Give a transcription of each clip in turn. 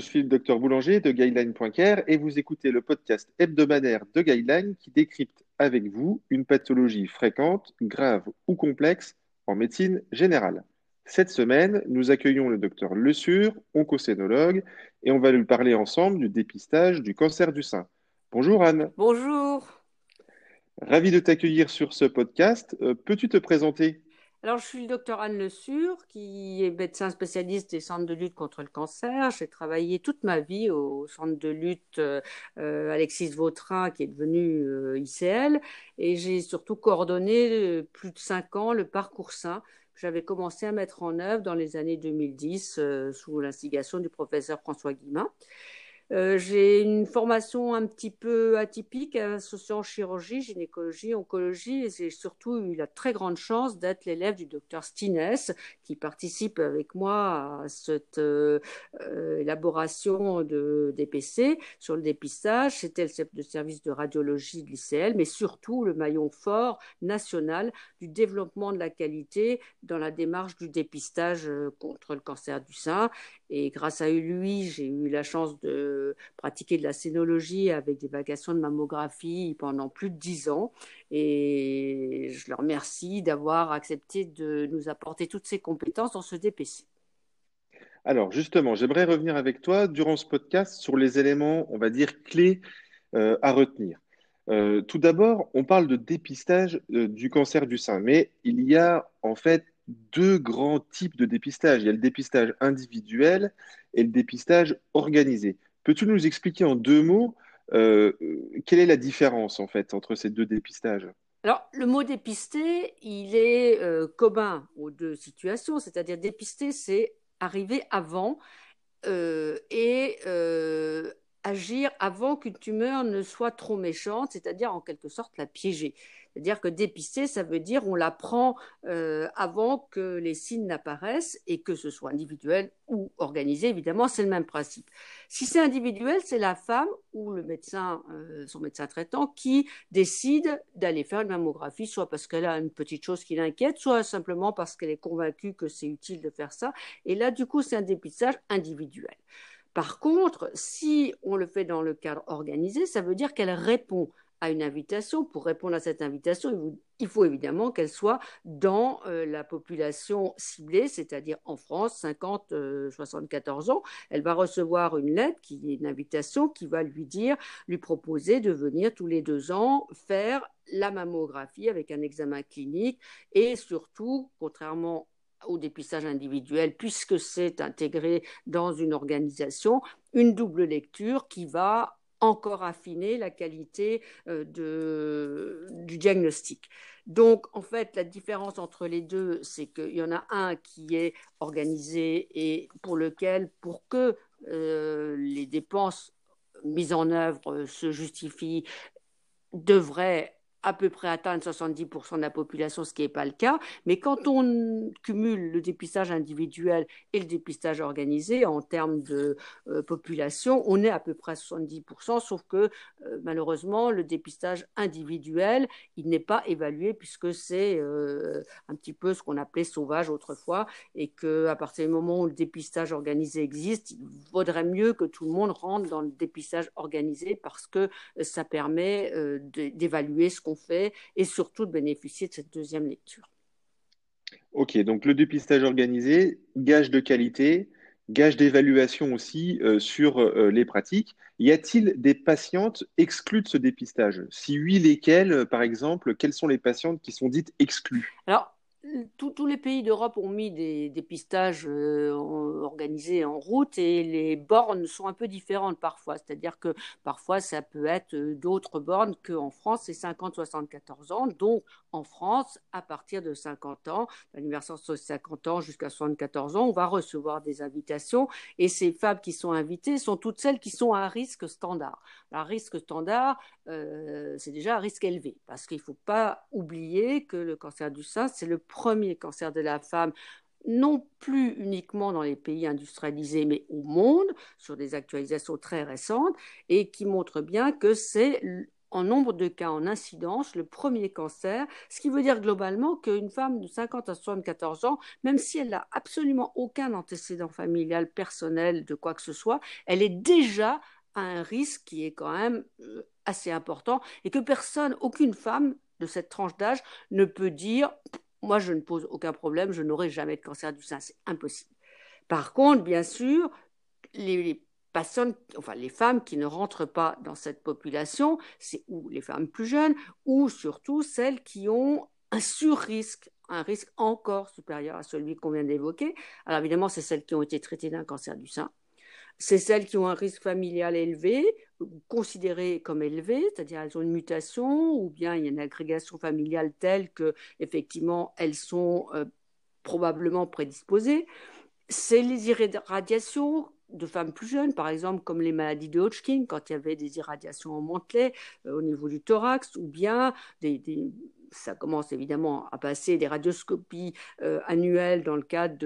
suis le docteur Boulanger de Guideline.care et vous écoutez le podcast hebdomadaire de Guideline qui décrypte avec vous une pathologie fréquente, grave ou complexe en médecine générale. Cette semaine, nous accueillons le docteur Le Sur, oncocénologue, et on va lui parler ensemble du dépistage du cancer du sein. Bonjour Anne. Bonjour. Ravi de t'accueillir sur ce podcast. Euh, peux-tu te présenter? Alors, je suis le docteur Anne Le Sur, qui est médecin spécialiste des centres de lutte contre le cancer. J'ai travaillé toute ma vie au centre de lutte euh, Alexis Vautrin, qui est devenu euh, ICL, et j'ai surtout coordonné euh, plus de cinq ans le parcours sain que j'avais commencé à mettre en œuvre dans les années 2010 sous l'instigation du professeur François Guimin. Euh, j'ai une formation un petit peu atypique, associée en chirurgie, gynécologie, oncologie, et j'ai surtout eu la très grande chance d'être l'élève du docteur Stines, qui participe avec moi à cette euh, euh, élaboration de DPC sur le dépistage. C'était le service de radiologie de l'ICL, mais surtout le maillon fort national du développement de la qualité dans la démarche du dépistage contre le cancer du sein. Et grâce à lui, j'ai eu la chance de pratiquer de la scénologie avec des vacations de mammographie pendant plus de dix ans. Et je leur remercie d'avoir accepté de nous apporter toutes ces compétences dans ce DPC. Alors justement, j'aimerais revenir avec toi durant ce podcast sur les éléments, on va dire, clés euh, à retenir. Euh, tout d'abord, on parle de dépistage euh, du cancer du sein, mais il y a en fait deux grands types de dépistage. Il y a le dépistage individuel et le dépistage organisé. Peux-tu nous expliquer en deux mots euh, quelle est la différence en fait entre ces deux dépistages? Alors, le mot dépister, il est euh, commun aux deux situations, c'est-à-dire dépister, c'est arriver avant euh, et agir avant qu'une tumeur ne soit trop méchante, c'est-à-dire en quelque sorte la piéger. C'est-à-dire que dépister, ça veut dire on la prend euh, avant que les signes n'apparaissent et que ce soit individuel ou organisé, évidemment, c'est le même principe. Si c'est individuel, c'est la femme ou le médecin, euh, son médecin traitant, qui décide d'aller faire une mammographie, soit parce qu'elle a une petite chose qui l'inquiète, soit simplement parce qu'elle est convaincue que c'est utile de faire ça. Et là, du coup, c'est un dépistage individuel. Par contre, si on le fait dans le cadre organisé, ça veut dire qu'elle répond à une invitation. Pour répondre à cette invitation, il faut évidemment qu'elle soit dans euh, la population ciblée, c'est-à-dire en France, 50-74 euh, ans. Elle va recevoir une lettre qui est une invitation qui va lui dire, lui proposer de venir tous les deux ans faire la mammographie avec un examen clinique et surtout, contrairement au dépistage individuel, puisque c'est intégré dans une organisation, une double lecture qui va encore affiner la qualité euh, de, du diagnostic. Donc, en fait, la différence entre les deux, c'est qu'il y en a un qui est organisé et pour lequel, pour que euh, les dépenses mises en œuvre se justifient, devrait à peu près atteindre 70% de la population, ce qui n'est pas le cas. Mais quand on cumule le dépistage individuel et le dépistage organisé en termes de euh, population, on est à peu près à 70%, sauf que euh, malheureusement, le dépistage individuel, il n'est pas évalué puisque c'est euh, un petit peu ce qu'on appelait sauvage autrefois et qu'à partir du moment où le dépistage organisé existe, il vaudrait mieux que tout le monde rentre dans le dépistage organisé parce que ça permet d'évaluer ce qu'on fait et surtout de bénéficier de cette deuxième lecture. Ok, donc le dépistage organisé, gage de qualité, gage d'évaluation aussi euh, sur euh, les pratiques. Y a-t-il des patientes exclues de ce dépistage? Si oui, lesquelles, par exemple, quelles sont les patientes qui sont dites exclues? Alors, tous les pays d'Europe ont mis des dépistages euh, organisés en route et les bornes sont un peu différentes parfois. C'est-à-dire que parfois ça peut être euh, d'autres bornes qu'en France, c'est 50-74 ans. Donc en France, à partir de 50 ans, l'anniversaire de 50 ans jusqu'à 74 ans, on va recevoir des invitations et ces femmes qui sont invitées sont toutes celles qui sont à risque standard. Un risque standard, euh, c'est déjà un risque élevé parce qu'il ne faut pas oublier que le cancer du sein, c'est le premier cancer de la femme non plus uniquement dans les pays industrialisés, mais au monde, sur des actualisations très récentes, et qui montrent bien que c'est en nombre de cas en incidence le premier cancer, ce qui veut dire globalement qu'une femme de 50 à 74 ans, même si elle n'a absolument aucun antécédent familial personnel de quoi que ce soit, elle est déjà à un risque qui est quand même euh, assez important et que personne, aucune femme de cette tranche d'âge ne peut dire moi je ne pose aucun problème, je n'aurai jamais de cancer du sein, c'est impossible. Par contre, bien sûr, les, enfin les femmes qui ne rentrent pas dans cette population, c'est ou les femmes plus jeunes, ou surtout celles qui ont un sur-risque, un risque encore supérieur à celui qu'on vient d'évoquer. Alors évidemment, c'est celles qui ont été traitées d'un cancer du sein. C'est celles qui ont un risque familial élevé, considéré comme élevé, c'est-à-dire elles ont une mutation ou bien il y a une agrégation familiale telle que effectivement elles sont euh, probablement prédisposées. C'est les irradiations de femmes plus jeunes, par exemple comme les maladies de Hodgkin, quand il y avait des irradiations en mantelet euh, au niveau du thorax, ou bien ça commence évidemment à passer des radioscopies euh, annuelles dans le cadre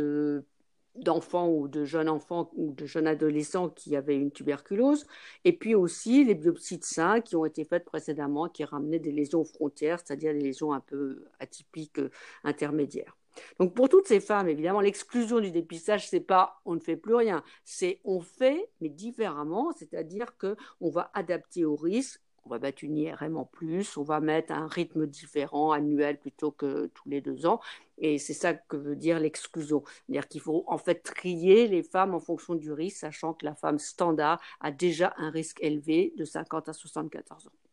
d'enfants ou de jeunes enfants ou de jeunes adolescents qui avaient une tuberculose, et puis aussi les biopsies de sein qui ont été faites précédemment, qui ramenaient des lésions frontières, c'est-à-dire des lésions un peu atypiques euh, intermédiaires. Donc pour toutes ces femmes, évidemment, l'exclusion du dépistage, c'est pas on ne fait plus rien, c'est on fait, mais différemment, c'est-à-dire qu'on va adapter au risque, on va mettre une IRM en plus, on va mettre un rythme différent, annuel plutôt que tous les deux ans, et c'est ça que veut dire l'exclusion. C'est-à-dire qu'il faut en fait trier les femmes en fonction du risque, sachant que la femme standard a déjà un risque élevé de 50 à 74 ans.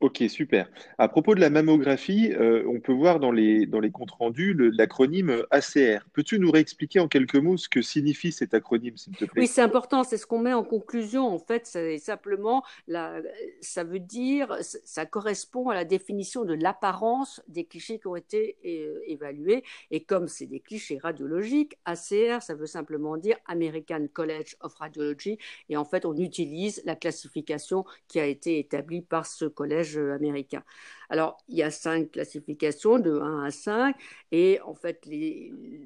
Ok, super. À propos de la mammographie, euh, on peut voir dans les, dans les comptes rendus l'acronyme ACR. Peux-tu nous réexpliquer en quelques mots ce que signifie cet acronyme, s'il te plaît? Oui, c'est important, c'est ce qu'on met en conclusion. En fait, c'est simplement, la, ça veut dire, ça correspond à la définition de l'apparence des clichés qui ont été euh, évalués. Et comme c'est des clichés radiologiques, ACR, ça veut simplement dire American College of Radiology. Et en fait, on utilise la classification qui a été établie par ce collège américain. Alors, il y a cinq classifications de 1 à 5 et en fait,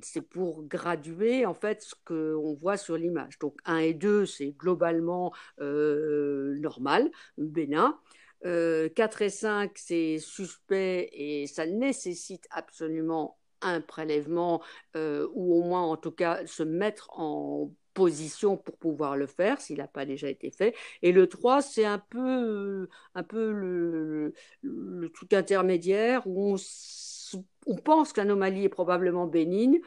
c'est pour graduer en fait ce qu'on voit sur l'image. Donc, 1 et 2, c'est globalement euh, normal, bénin. 4 euh, et 5, c'est suspect et ça nécessite absolument un prélèvement euh, ou au moins en tout cas se mettre en position pour pouvoir le faire s'il n'a pas déjà été fait. Et le 3, c'est un peu, un peu le, le, truc intermédiaire où on, on pense que l'anomalie est probablement bénigne.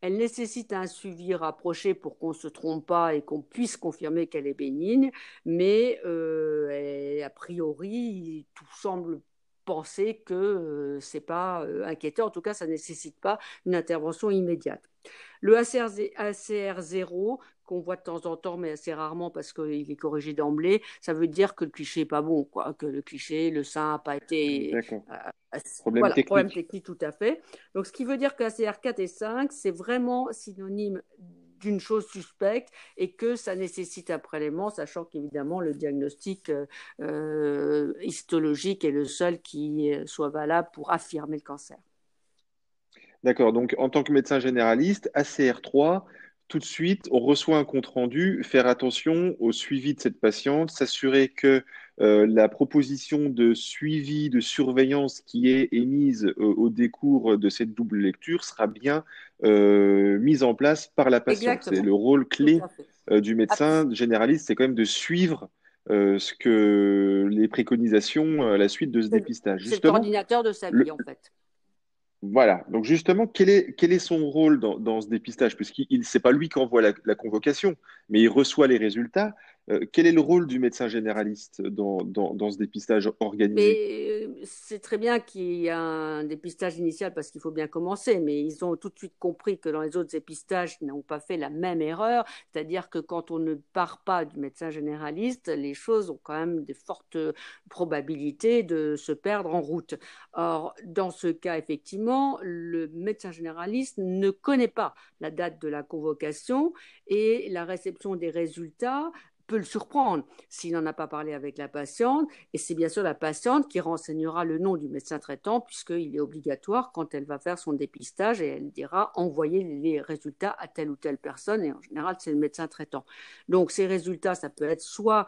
Elle nécessite un suivi rapproché pour qu'on ne se trompe pas et qu'on puisse confirmer qu'elle est bénigne, mais euh, a priori, tout semble penser que euh, c'est pas euh, inquiétant. En tout cas, ça ne nécessite pas une intervention immédiate. Le ACR, ACR 0, qu'on voit de temps en temps, mais assez rarement parce qu'il est corrigé d'emblée, ça veut dire que le cliché n'est pas bon, quoi, que le cliché, le sein n'a pas été. D'accord. Euh, problème, technique. problème technique, tout à fait. Donc, ce qui veut dire qu'ACR 4 et 5, c'est vraiment synonyme d'une chose suspecte et que ça nécessite un prélèvement, sachant qu'évidemment le diagnostic euh, euh, histologique est le seul qui soit valable pour affirmer le cancer. D'accord, donc en tant que médecin généraliste, ACR3, tout de suite, on reçoit un compte-rendu, faire attention au suivi de cette patiente, s'assurer que euh, la proposition de suivi, de surveillance qui est émise au décours de cette double lecture sera bien euh, mise en place par la patiente. C'est le rôle clé euh, du médecin généraliste, c'est quand même de suivre ce que les préconisations à la suite de ce dépistage. C'est le coordinateur de sa vie, en fait. Voilà. Donc justement, quel est, quel est son rôle dans, ce dépistage? Puisqu'il n'est pas lui qui envoie la, convocation, mais il reçoit les résultats. Euh, quel est le rôle du médecin généraliste dans, dans, ce dépistage organisé? Euh, C'est très bien qu'il y ait un dépistage initial parce qu'il faut bien commencer, mais ils ont tout de suite compris que dans les autres dépistages, ils n'ont pas fait la même erreur, c'est-à-dire que quand on ne part pas du médecin généraliste, les choses ont quand même de fortes probabilités de se perdre en route. Or, dans ce cas, effectivement, le médecin généraliste ne connaît pas la date de la convocation et la réception des résultats peut le surprendre s'il n'en a pas parlé avec la patiente. Et c'est bien sûr la patiente qui renseignera le nom du médecin traitant, puisqu'il est obligatoire quand elle va faire son dépistage et elle dira envoyer les résultats à telle ou telle personne. Et en général, c'est le médecin traitant. Donc ces résultats, ça peut être soit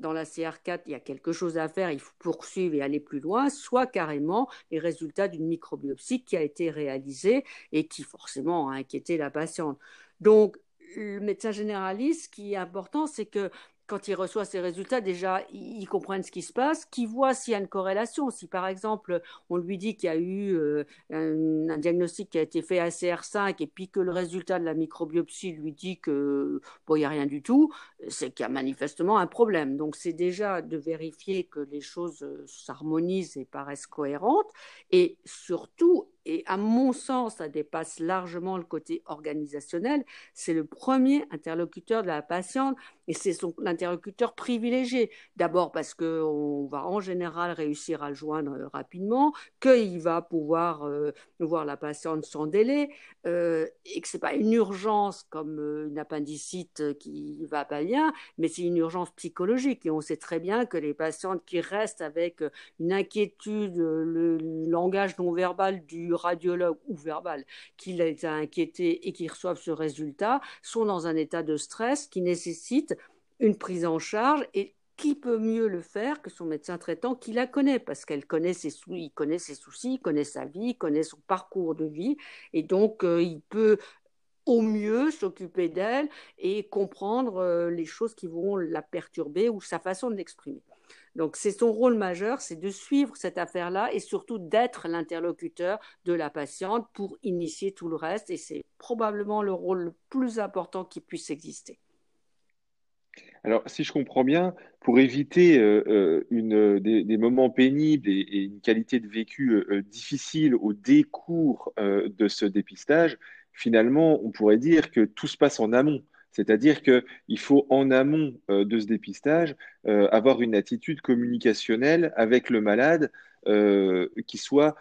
dans la CR4, il y a quelque chose à faire, il faut poursuivre et aller plus loin, soit carrément les résultats d'une microbiopsie qui a été réalisée et qui forcément a inquiété la patiente. Donc, le médecin généraliste, ce qui est important, c'est que quand il reçoit ces résultats, déjà, ils comprennent ce qui se passe, qu'ils voient s'il y a une corrélation. Si par exemple, on lui dit qu'il y a eu euh, un, diagnostic qui a été fait à CR5 et puis que le résultat de la microbiopsie lui dit que bon, n'y a rien du tout, c'est qu'il y a manifestement un problème. Donc c'est déjà de vérifier que les choses euh, s'harmonisent et paraissent cohérentes et surtout et à mon sens, ça dépasse largement le côté organisationnel. C'est le premier interlocuteur de la patiente et c'est son interlocuteur privilégié. D'abord parce qu'on va en général réussir à le joindre euh, rapidement, qu'il va pouvoir euh, voir la patiente sans délai euh, et que ce n'est pas une urgence comme une appendicite qui va pas bien, mais c'est une urgence psychologique. Et on sait très bien que les patientes qui restent avec une inquiétude, le langage non verbal du radiologue ou verbal qui les a inquiétés et qui reçoivent ce résultat sont dans un état de stress qui nécessite une prise en charge et qui peut mieux le faire que son médecin traitant qui la connaît parce qu'elle connaît ses il connaît ses soucis, il connaît sa vie, il connaît son parcours de vie et donc euh, il peut au mieux s'occuper d'elle et comprendre euh, les choses qui vont la perturber ou sa façon de l'exprimer. Donc c'est son rôle majeur, c'est de suivre cette affaire-là et surtout d'être l'interlocuteur de la patiente pour initier tout le reste. Et c'est probablement le rôle le plus important qui puisse exister. Alors, si je comprends bien, pour éviter euh, euh, des, moments pénibles et, une qualité de vécu euh, difficile au décours de ce dépistage, finalement, on pourrait dire que tout se passe en amont. C'est-à-dire qu'il faut en amont euh, de ce dépistage euh, avoir une attitude communicationnelle avec le malade euh, qui soit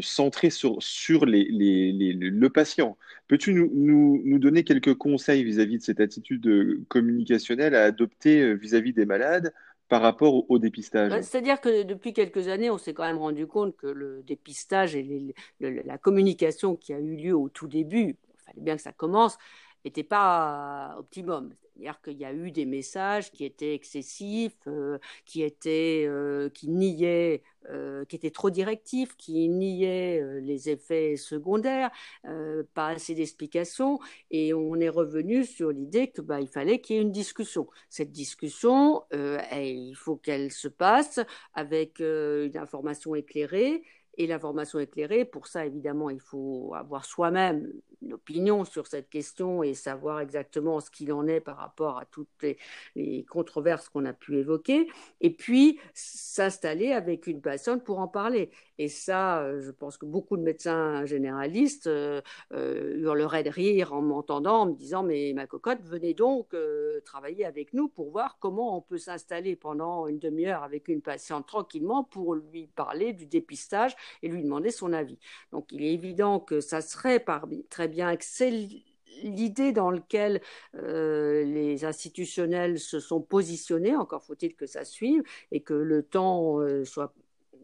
centrée sur, le patient. Peux-tu nous, donner quelques conseils vis-à-vis de cette attitude communicationnelle à adopter vis-à-vis des malades par rapport au, dépistage? C'est-à-dire que depuis quelques années, on s'est quand même rendu compte que le dépistage et la communication qui a eu lieu au tout début, il fallait bien que ça commence, n'était pas optimum. C'est-à-dire qu'il y a eu des messages qui étaient excessifs, euh, qui étaient, euh, qui niaient, euh, qui étaient trop directifs, qui niaient les effets secondaires, pas assez d'explications, et on est revenu sur l'idée que bah, fallait qu'il y ait une discussion. Cette discussion, il faut qu'elle se passe avec une information éclairée et l'information éclairée. Pour ça, évidemment, il faut avoir soi-même opinion sur cette question et savoir exactement ce qu'il en est par rapport à toutes les, controverses qu'on a pu évoquer. Et puis, s'installer avec une personne pour en parler. Et ça, euh, je pense que beaucoup de médecins généralistes euh, euh, hurleraient de rire en m'entendant, en me disant Mais ma cocotte, venez donc travailler avec nous pour voir comment on peut s'installer pendant une demi-heure avec une patiente tranquillement pour lui parler du dépistage et lui demander son avis. Donc il est évident que ça serait très bien que c'est l'idée dans laquelle euh, les institutionnels se sont positionnés, encore faut-il que ça suive et que le temps euh, soit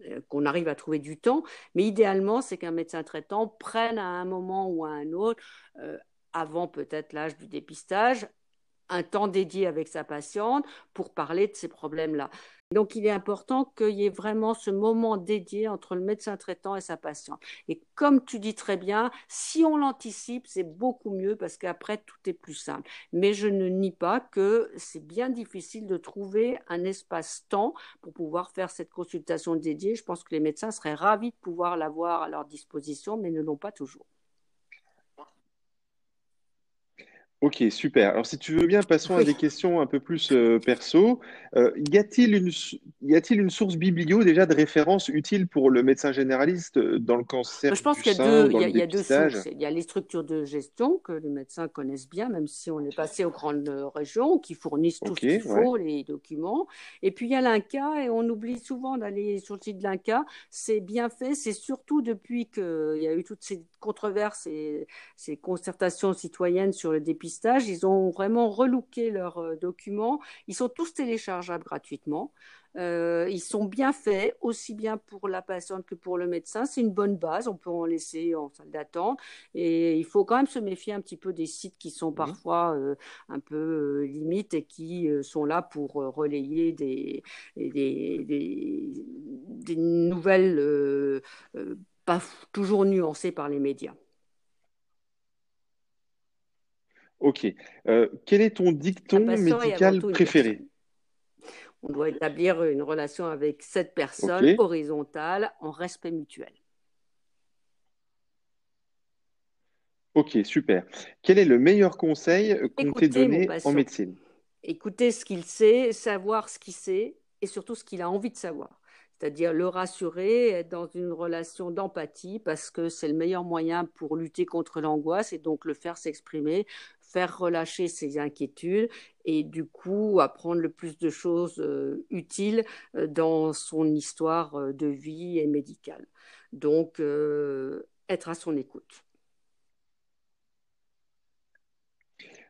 euh, qu'on arrive à trouver du temps, mais idéalement, c'est qu'un médecin traitant prenne à un moment ou à un autre, avant peut-être l'âge du dépistage, un temps dédié avec sa patiente pour parler de ces problèmes-là. Donc, il est important qu'il y ait vraiment ce moment dédié entre le médecin traitant et sa patiente. Et comme tu dis très bien, si on l'anticipe, c'est beaucoup mieux parce qu'après, tout est plus simple. Mais je ne nie pas que c'est bien difficile de trouver un espace-temps pour pouvoir faire cette consultation dédiée. Je pense que les médecins seraient ravis de pouvoir l'avoir à leur disposition, mais ne l'ont pas toujours. Ok, super. Alors, si tu veux bien, passons à des questions un peu plus euh, perso. Euh, y a-t-il une, y a-t-il une source biblio déjà de référence utile pour le médecin généraliste euh, dans le cancer Je pense qu'il y a deux, il y a, deux sources. Il y a les structures de gestion que les médecins connaissent bien, même si on est passé aux grandes régions, qui fournissent tout ce qu'il faut, les documents. Et puis il y a l'INCA, et on oublie souvent d'aller sur le site de l'INCA. C'est bien fait. C'est surtout depuis qu'il y a eu toutes ces controverses et ces concertations citoyennes sur le dépistage dépistage. Ils ont vraiment relooké leurs documents. Ils sont tous téléchargeables gratuitement. Euh, ils sont bien faits, aussi bien pour la patiente que pour le médecin. C'est une bonne base, on peut en laisser en salle d'attente. Et il faut quand même se méfier un petit peu des sites qui sont parfois euh, un peu euh, limites et qui sont là pour relayer des, des, des, nouvelles pas toujours nuancées par les médias. Ok. quel est ton dicton médical préféré on doit établir une relation avec cette personne horizontale en respect mutuel. Ok, super. Quel est le meilleur conseil qu'on t'ait donné en médecine? Écoutez ce qu'il sait, savoir ce qu'il sait et surtout ce qu'il a envie de savoir. C'est-à-dire le rassurer, être dans une relation d'empathie parce que c'est le meilleur moyen pour lutter contre l'angoisse et donc le faire s'exprimer faire relâcher ses inquiétudes et du coup apprendre le plus de choses euh, utiles euh, dans son histoire euh, de vie et médicale. Donc, être à son écoute.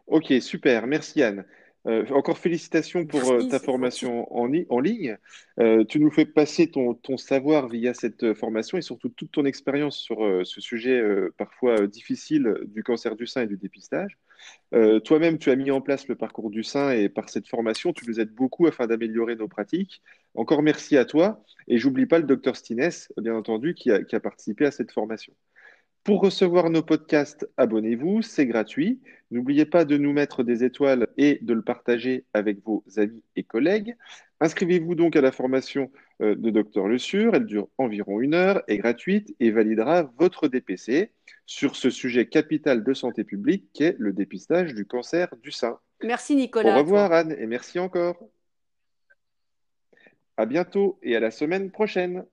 Ok, super. Merci Anne. Euh, encore félicitations pour euh, ta formation en, ligne. Euh, tu nous fais passer ton, savoir via cette formation et surtout toute ton expérience sur ce sujet parfois difficile du cancer du sein et du dépistage. Toi-même, tu as mis en place le parcours du sein et par cette formation, tu nous aides beaucoup afin d'améliorer nos pratiques. Encore merci à toi et j'oublie pas le docteur Stines, bien entendu, qui a participé à cette formation. Pour recevoir nos podcasts, abonnez-vous, c'est gratuit. N'oubliez pas de nous mettre des étoiles et de le partager avec vos amis et collègues. Inscrivez-vous donc à la formation euh, de Dr Le Sur. Elle dure environ une heure, est gratuite et validera votre DPC sur ce sujet capital de santé publique qu'est le dépistage du cancer du sein. Merci Nicolas. Au revoir Anne et merci encore. À bientôt et à la semaine prochaine.